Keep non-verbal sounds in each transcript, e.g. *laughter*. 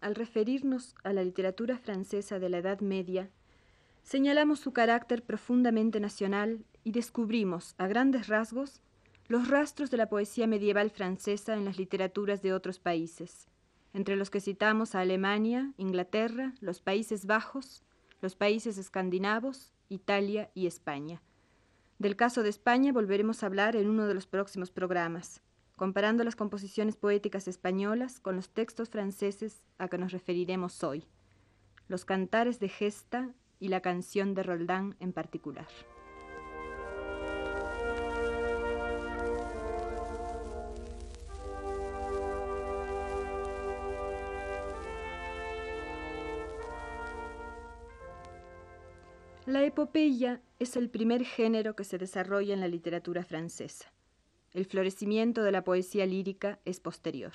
Al referirnos a la literatura francesa de la Edad Media, señalamos su carácter profundamente nacional y descubrimos, a grandes rasgos, los rastros de la poesía medieval francesa en las literaturas de otros países, entre los que citamos a Alemania, Inglaterra, los Países Bajos, los países escandinavos, Italia y España. Del caso de España volveremos a hablar en uno de los próximos programas comparando las composiciones poéticas españolas con los textos franceses a que nos referiremos hoy, los cantares de Gesta y la canción de Roldán en particular. La epopeya es el primer género que se desarrolla en la literatura francesa. El florecimiento de la poesía lírica es posterior.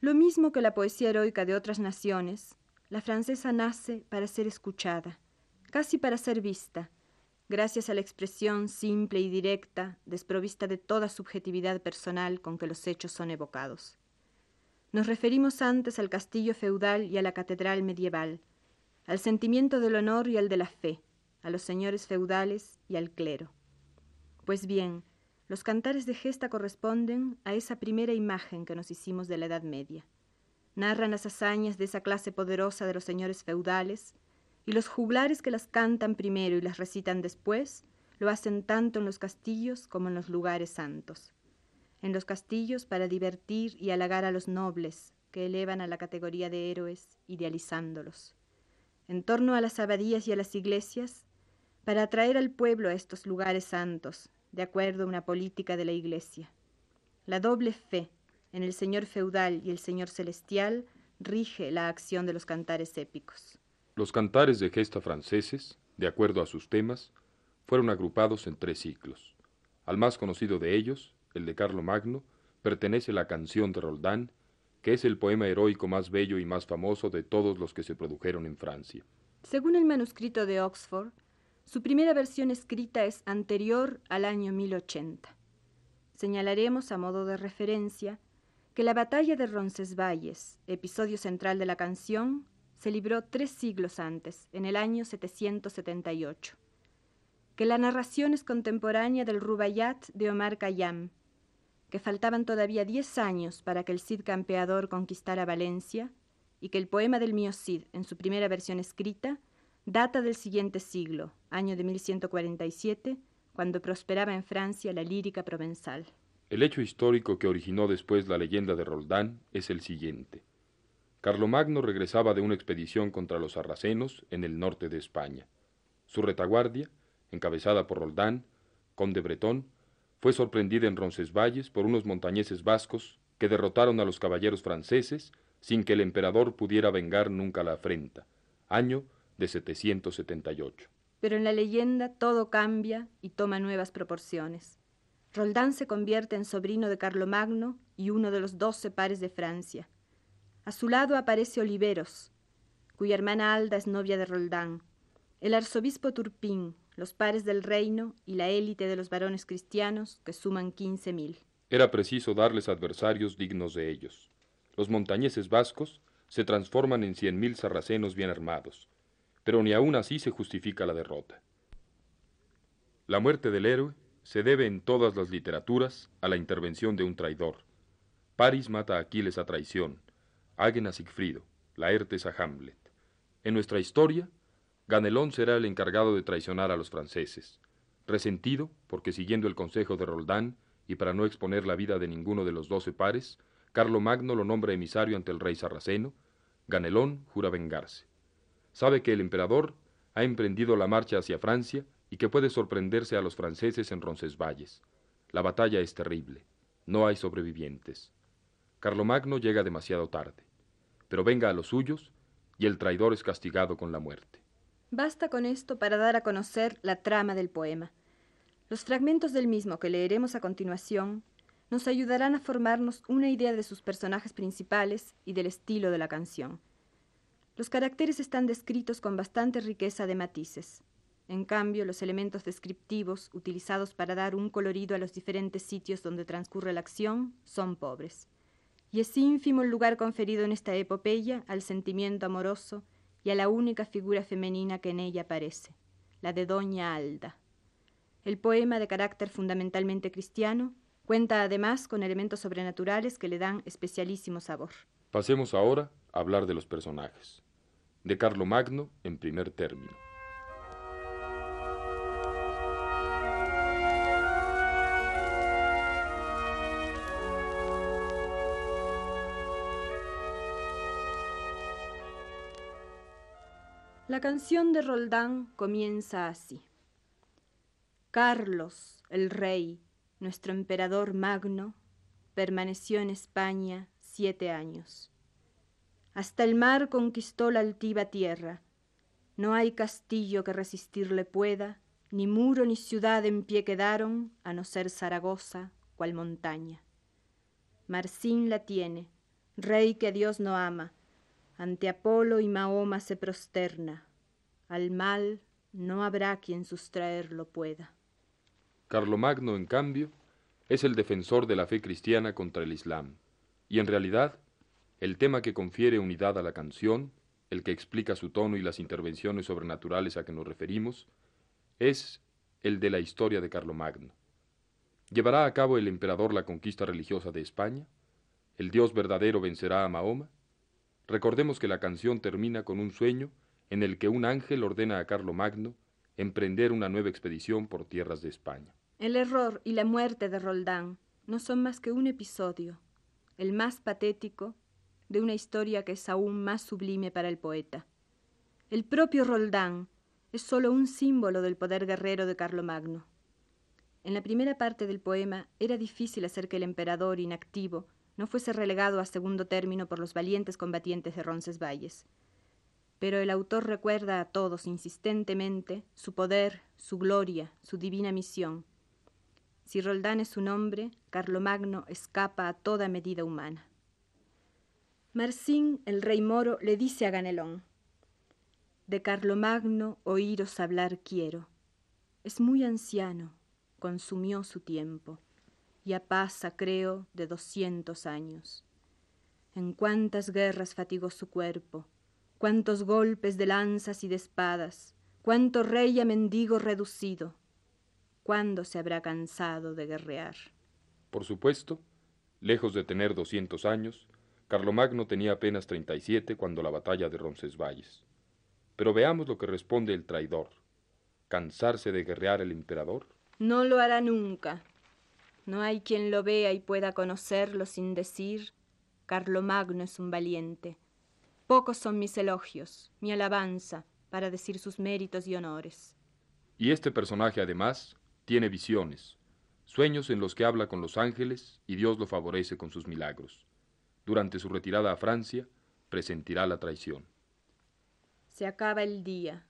Lo mismo que la poesía heroica de otras naciones, la francesa nace para ser escuchada, casi para ser vista, gracias a la expresión simple y directa, desprovista de toda subjetividad personal con que los hechos son evocados. Nos referimos antes al castillo feudal y a la catedral medieval, al sentimiento del honor y al de la fe, a los señores feudales y al clero. Pues bien, los cantares de gesta corresponden a esa primera imagen que nos hicimos de la Edad Media. Narran las hazañas de esa clase poderosa de los señores feudales, y los juglares que las cantan primero y las recitan después lo hacen tanto en los castillos como en los lugares santos. En los castillos para divertir y halagar a los nobles, que elevan a la categoría de héroes, idealizándolos. En torno a las abadías y a las iglesias, para atraer al pueblo a estos lugares santos, de acuerdo a una política de la Iglesia. La doble fe en el Señor feudal y el Señor celestial rige la acción de los cantares épicos. Los cantares de gesta franceses, de acuerdo a sus temas, fueron agrupados en tres ciclos. Al más conocido de ellos, el de Carlo Magno, pertenece la canción de Roldán, que es el poema heroico más bello y más famoso de todos los que se produjeron en Francia. Según el manuscrito de Oxford, su primera versión escrita es anterior al año 1080. Señalaremos a modo de referencia que la batalla de Roncesvalles, episodio central de la canción, se libró tres siglos antes, en el año 778. Que la narración es contemporánea del Rubaiyat de Omar Khayyam, que faltaban todavía diez años para que el Cid campeador conquistara Valencia, y que el poema del mío Cid, en su primera versión escrita, Data del siguiente siglo, año de 1147, cuando prosperaba en Francia la lírica provenzal. El hecho histórico que originó después la leyenda de Roldán es el siguiente. Carlomagno regresaba de una expedición contra los sarracenos en el norte de España. Su retaguardia, encabezada por Roldán, conde bretón, fue sorprendida en Roncesvalles por unos montañeses vascos que derrotaron a los caballeros franceses sin que el emperador pudiera vengar nunca la afrenta. Año de 778. Pero en la leyenda todo cambia y toma nuevas proporciones. Roldán se convierte en sobrino de Carlomagno y uno de los doce pares de Francia. A su lado aparece Oliveros, cuya hermana Alda es novia de Roldán, el arzobispo Turpín, los pares del reino y la élite de los varones cristianos, que suman quince mil. Era preciso darles adversarios dignos de ellos. Los montañeses vascos se transforman en cien mil sarracenos bien armados, pero ni aún así se justifica la derrota. La muerte del héroe se debe en todas las literaturas a la intervención de un traidor. Paris mata a Aquiles a traición, Hagen a Sigfrido, Laertes a Hamlet. En nuestra historia, Ganelón será el encargado de traicionar a los franceses. Resentido, porque siguiendo el consejo de Roldán y para no exponer la vida de ninguno de los doce pares, Magno lo nombra emisario ante el rey sarraceno, Ganelón jura vengarse. Sabe que el emperador ha emprendido la marcha hacia Francia y que puede sorprenderse a los franceses en Roncesvalles. La batalla es terrible. No hay sobrevivientes. Carlomagno llega demasiado tarde. Pero venga a los suyos y el traidor es castigado con la muerte. Basta con esto para dar a conocer la trama del poema. Los fragmentos del mismo que leeremos a continuación nos ayudarán a formarnos una idea de sus personajes principales y del estilo de la canción. Los caracteres están descritos con bastante riqueza de matices. En cambio, los elementos descriptivos utilizados para dar un colorido a los diferentes sitios donde transcurre la acción son pobres. Y es ínfimo el lugar conferido en esta epopeya al sentimiento amoroso y a la única figura femenina que en ella aparece, la de Doña Alda. El poema, de carácter fundamentalmente cristiano, cuenta además con elementos sobrenaturales que le dan especialísimo sabor. Pasemos ahora a hablar de los personajes. De Carlomagno en primer término. La canción de Roldán comienza así. Carlos, el rey, nuestro emperador magno, permaneció en España siete años. Hasta el mar conquistó la altiva tierra. No hay castillo que resistirle pueda, ni muro ni ciudad en pie quedaron, a no ser Zaragoza, cual montaña. Marcín la tiene, rey que Dios no ama, ante Apolo y Mahoma se prosterna. Al mal no habrá quien sustraerlo pueda. Carlomagno, en cambio, es el defensor de la fe cristiana contra el Islam, y en realidad, el tema que confiere unidad a la canción, el que explica su tono y las intervenciones sobrenaturales a que nos referimos, es el de la historia de Carlomagno. ¿Llevará a cabo el emperador la conquista religiosa de España? ¿El Dios verdadero vencerá a Mahoma? Recordemos que la canción termina con un sueño en el que un ángel ordena a Carlomagno emprender una nueva expedición por tierras de España. El error y la muerte de Roldán no son más que un episodio, el más patético, de una historia que es aún más sublime para el poeta. El propio Roldán es sólo un símbolo del poder guerrero de Carlomagno. En la primera parte del poema era difícil hacer que el emperador inactivo no fuese relegado a segundo término por los valientes combatientes de Roncesvalles. Pero el autor recuerda a todos insistentemente su poder, su gloria, su divina misión. Si Roldán es un hombre, Carlomagno escapa a toda medida humana. Marcín, el rey moro, le dice a Ganelón, De Carlomagno oíros hablar quiero. Es muy anciano, consumió su tiempo ya pasa, creo, de doscientos años. En cuántas guerras fatigó su cuerpo, cuántos golpes de lanzas y de espadas, cuánto rey a mendigo reducido. ¿Cuándo se habrá cansado de guerrear? Por supuesto, lejos de tener doscientos años, Carlomagno tenía apenas treinta y siete cuando la batalla de Roncesvalles. Pero veamos lo que responde el traidor. ¿Cansarse de guerrear el emperador? No lo hará nunca, no hay quien lo vea y pueda conocerlo sin decir, Carlomagno es un valiente. Pocos son mis elogios, mi alabanza, para decir sus méritos y honores. Y este personaje además tiene visiones, sueños en los que habla con los ángeles y Dios lo favorece con sus milagros. Durante su retirada a Francia, presentirá la traición. Se acaba el día,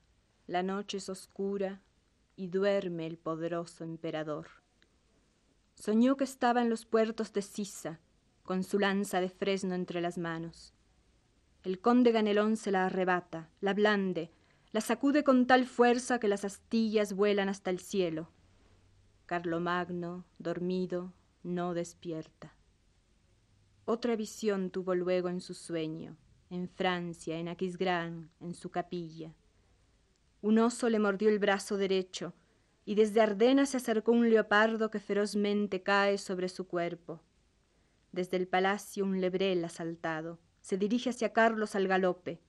la noche es oscura y duerme el poderoso emperador. Soñó que estaba en los puertos de Sisa, con su lanza de fresno entre las manos. El conde Ganelón se la arrebata, la blande, la sacude con tal fuerza que las astillas vuelan hasta el cielo. Carlomagno, dormido, no despierta. Otra visión tuvo luego en su sueño, en Francia, en Aquisgrán, en su capilla. Un oso le mordió el brazo derecho, y desde Ardena se acercó un leopardo que ferozmente cae sobre su cuerpo. Desde el palacio un lebrel asaltado se dirige hacia Carlos al galope.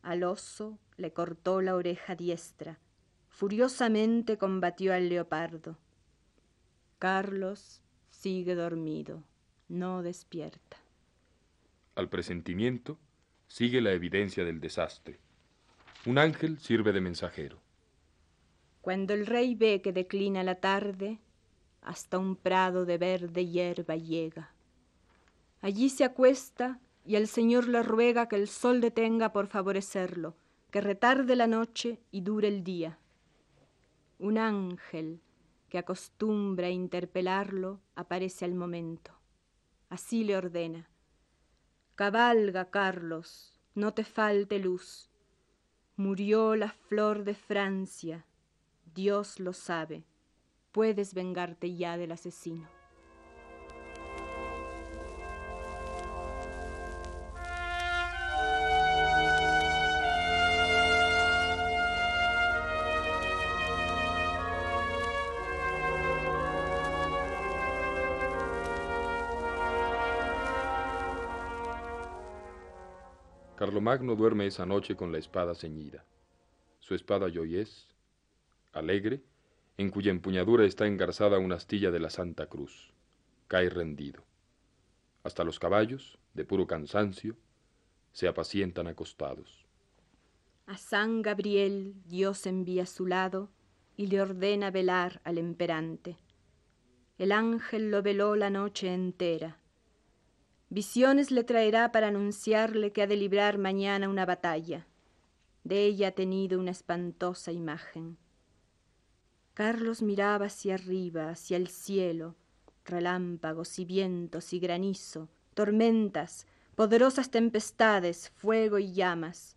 Al oso le cortó la oreja diestra. Furiosamente combatió al leopardo. Carlos sigue dormido, no despierta. Al presentimiento sigue la evidencia del desastre. Un ángel sirve de mensajero. Cuando el rey ve que declina la tarde, hasta un prado de verde hierba llega. Allí se acuesta y el Señor le ruega que el sol detenga por favorecerlo, que retarde la noche y dure el día. Un ángel que acostumbra a interpelarlo aparece al momento. Así le ordena. Cabalga, Carlos, no te falte luz. Murió la flor de Francia, Dios lo sabe. Puedes vengarte ya del asesino. Carlomagno duerme esa noche con la espada ceñida. Su espada Joyés, alegre, en cuya empuñadura está engarzada una astilla de la Santa Cruz, cae rendido. Hasta los caballos, de puro cansancio, se apacientan acostados. A San Gabriel Dios envía a su lado y le ordena velar al emperante. El ángel lo veló la noche entera Visiones le traerá para anunciarle que ha de librar mañana una batalla. De ella ha tenido una espantosa imagen. Carlos miraba hacia arriba, hacia el cielo, relámpagos y vientos y granizo, tormentas, poderosas tempestades, fuego y llamas,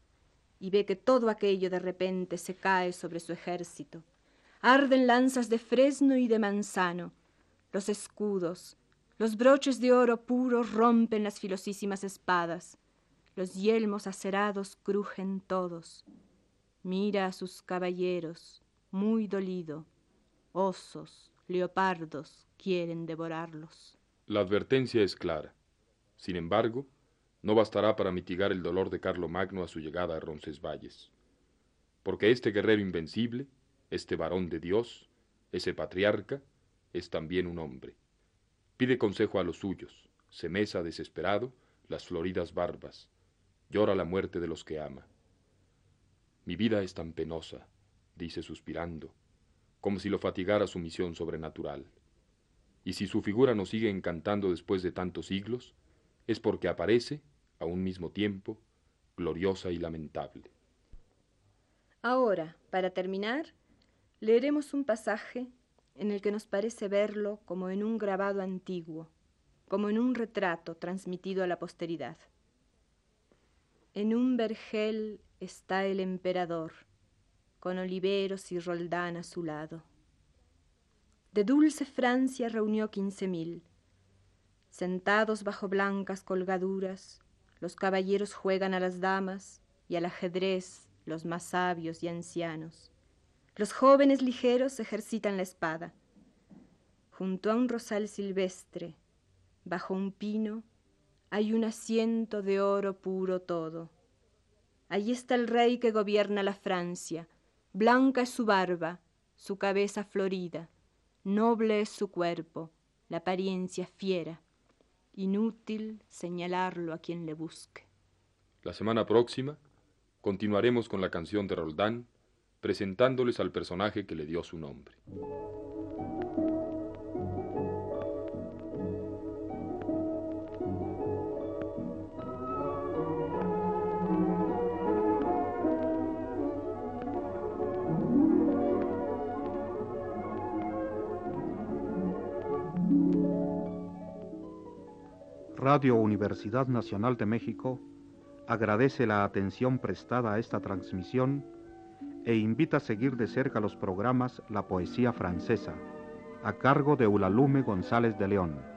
y ve que todo aquello de repente se cae sobre su ejército. Arden lanzas de fresno y de manzano, los escudos, los broches de oro puro rompen las filosísimas espadas. Los yelmos acerados crujen todos. Mira a sus caballeros, muy dolido. Osos, leopardos quieren devorarlos. La advertencia es clara. Sin embargo, no bastará para mitigar el dolor de Carlomagno a su llegada a Roncesvalles. Porque este guerrero invencible, este varón de Dios, ese patriarca, es también un hombre. Pide consejo a los suyos, se mesa desesperado las floridas barbas, llora la muerte de los que ama. Mi vida es tan penosa, dice suspirando, como si lo fatigara su misión sobrenatural. Y si su figura nos sigue encantando después de tantos siglos, es porque aparece, a un mismo tiempo, gloriosa y lamentable. Ahora, para terminar, leeremos un pasaje en el que nos parece verlo como en un grabado antiguo, como en un retrato transmitido a la posteridad. En un vergel está el emperador, con oliveros y roldán a su lado. De dulce Francia reunió quince mil. Sentados bajo blancas colgaduras, los caballeros juegan a las damas y al ajedrez los más sabios y ancianos. Los jóvenes ligeros ejercitan la espada. Junto a un rosal silvestre, bajo un pino, hay un asiento de oro puro todo. Allí está el rey que gobierna la Francia. Blanca es su barba, su cabeza florida, noble es su cuerpo, la apariencia fiera. Inútil señalarlo a quien le busque. La semana próxima continuaremos con la canción de Roldán presentándoles al personaje que le dio su nombre. Radio Universidad Nacional de México agradece la atención prestada a esta transmisión e invita a seguir de cerca los programas La Poesía Francesa, a cargo de Ulalume González de León.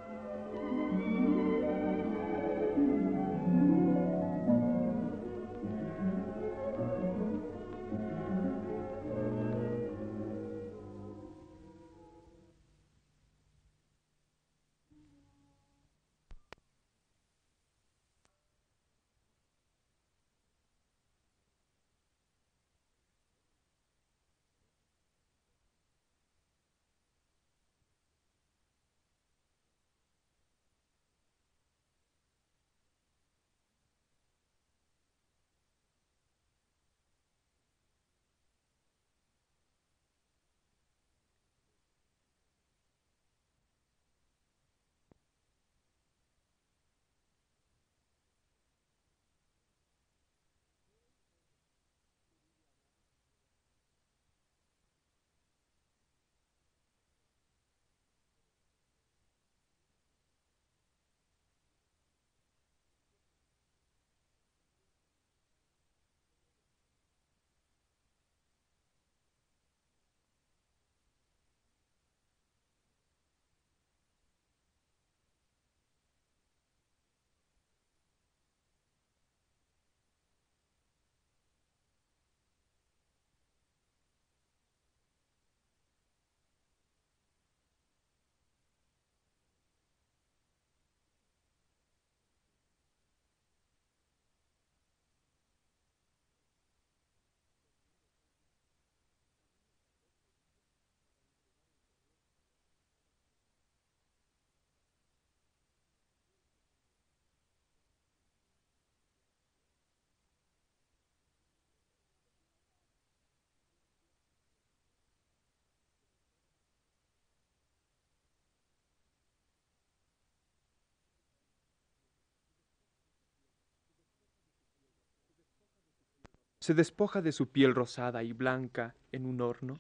Se despoja de su piel rosada y blanca en un horno,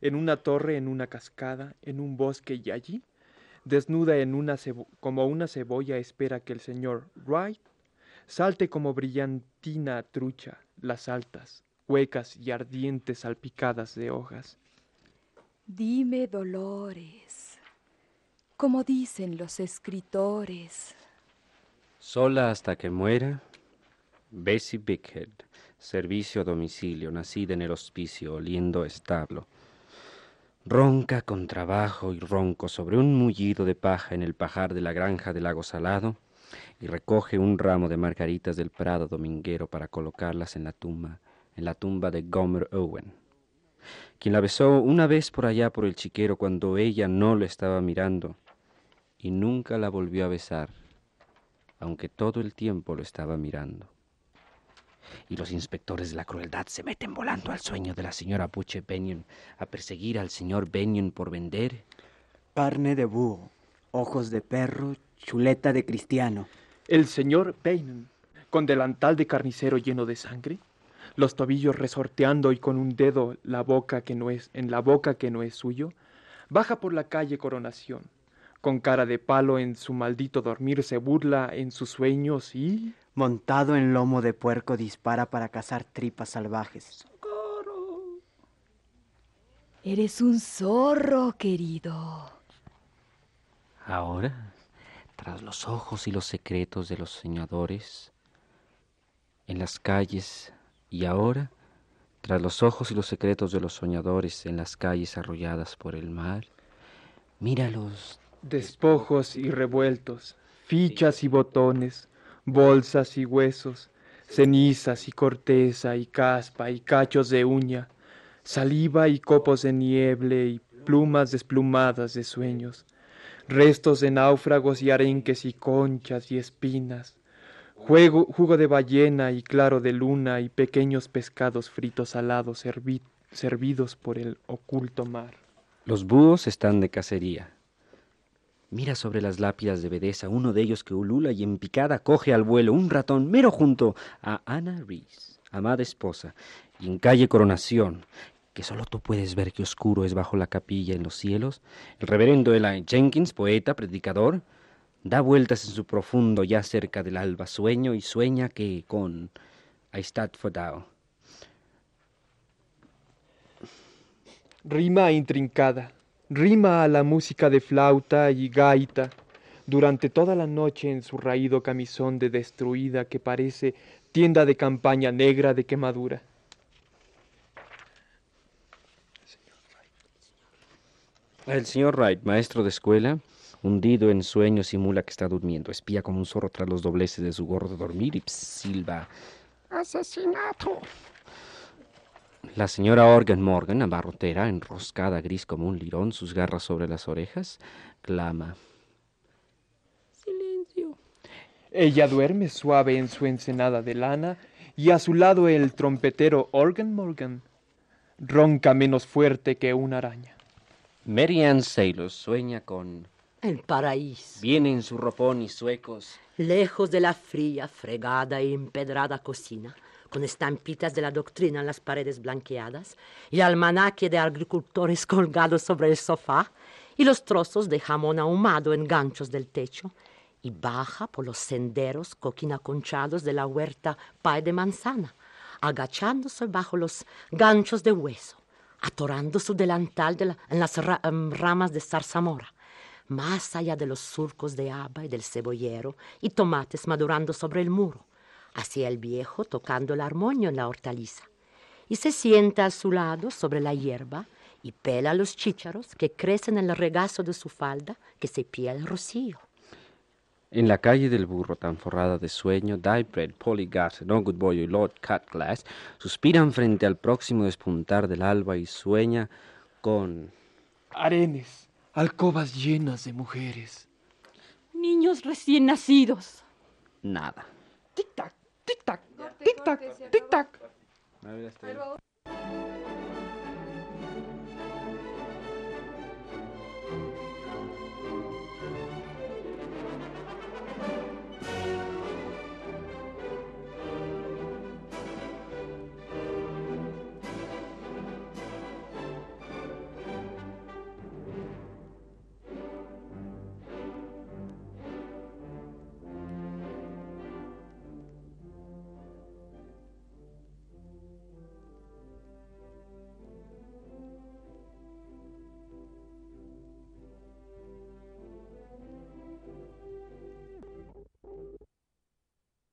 en una torre, en una cascada, en un bosque y allí, desnuda en una como una cebolla, espera que el señor Wright salte como brillantina trucha las altas, huecas y ardientes salpicadas de hojas. Dime, Dolores, como dicen los escritores. Sola hasta que muera, Bessie Bickhead, servicio a domicilio, nacida en el hospicio, oliendo establo. Ronca con trabajo y ronco sobre un mullido de paja en el pajar de la granja del lago salado y recoge un ramo de margaritas del prado dominguero para colocarlas en la tumba, en la tumba de Gomer Owen, quien la besó una vez por allá por el chiquero cuando ella no lo estaba mirando y nunca la volvió a besar, aunque todo el tiempo lo estaba mirando. Y los inspectores de la crueldad se meten volando al sueño de la señora Buche Benyon a perseguir al señor Benyon por vender carne de búho, ojos de perro, chuleta de cristiano. El señor Benyon, con delantal de carnicero lleno de sangre, los tobillos resorteando y con un dedo la boca que no es en la boca que no es suyo, baja por la calle Coronación con cara de palo en su maldito dormir, se burla en sus sueños y... Montado en lomo de puerco dispara para cazar tripas salvajes. ¡Socorro! Eres un zorro, querido. Ahora, tras los ojos y los secretos de los soñadores, en las calles, y ahora, tras los ojos y los secretos de los soñadores en las calles arrolladas por el mar, míralos despojos y revueltos, fichas y botones, bolsas y huesos, cenizas y corteza y caspa y cachos de uña, saliva y copos de nieble y plumas desplumadas de sueños, restos de náufragos y arenques y conchas y espinas, juego, jugo de ballena y claro de luna y pequeños pescados fritos salados servidos por el oculto mar. Los búhos están de cacería Mira sobre las lápidas de Bedesa uno de ellos que ulula y en picada coge al vuelo un ratón mero junto a Ana Reese, amada esposa, y en calle Coronación, que solo tú puedes ver que oscuro es bajo la capilla en los cielos, el reverendo Eli Jenkins, poeta, predicador, da vueltas en su profundo ya cerca del alba sueño y sueña que con I for. Rima intrincada rima a la música de flauta y gaita durante toda la noche en su raído camisón de destruida que parece tienda de campaña negra de quemadura. El señor Wright, maestro de escuela, hundido en sueño, simula que está durmiendo. Espía como un zorro tras los dobleces de su gorro de dormir y silba. ¡Asesinato! La señora Organ Morgan, abarrotera, enroscada gris como un lirón, sus garras sobre las orejas, clama. Silencio. Ella duerme suave en su ensenada de lana y a su lado el trompetero Organ Morgan ronca menos fuerte que una araña. Mary Ann Saylor sueña con... El paraíso. Viene en su ropón y suecos. Lejos de la fría, fregada e empedrada cocina con estampitas de la doctrina en las paredes blanqueadas, y almanaque de agricultores *laughs* colgados sobre el sofá, y los trozos de jamón ahumado en ganchos del techo, y baja por los senderos coquinaconchados de la huerta pay de manzana, agachándose bajo los ganchos de hueso, atorando su delantal en las em, ramas de zarzamora, más allá de los surcos de haba y del cebollero y tomates madurando sobre el muro, hacia el viejo tocando el armonio en la hortaliza, y se sienta a su lado sobre la hierba y pela los chícharos que crecen en el regazo de su falda que se pía el rocío. En la calle del burro tan forrada de sueño, Diebread, Polly No Good Boy y Lord Cutglass suspiran frente al próximo despuntar del alba y sueña con... Arenes, alcobas llenas de mujeres. Niños recién nacidos. Nada. Tic-tac, tic-tac, tic-tac, tic-tac.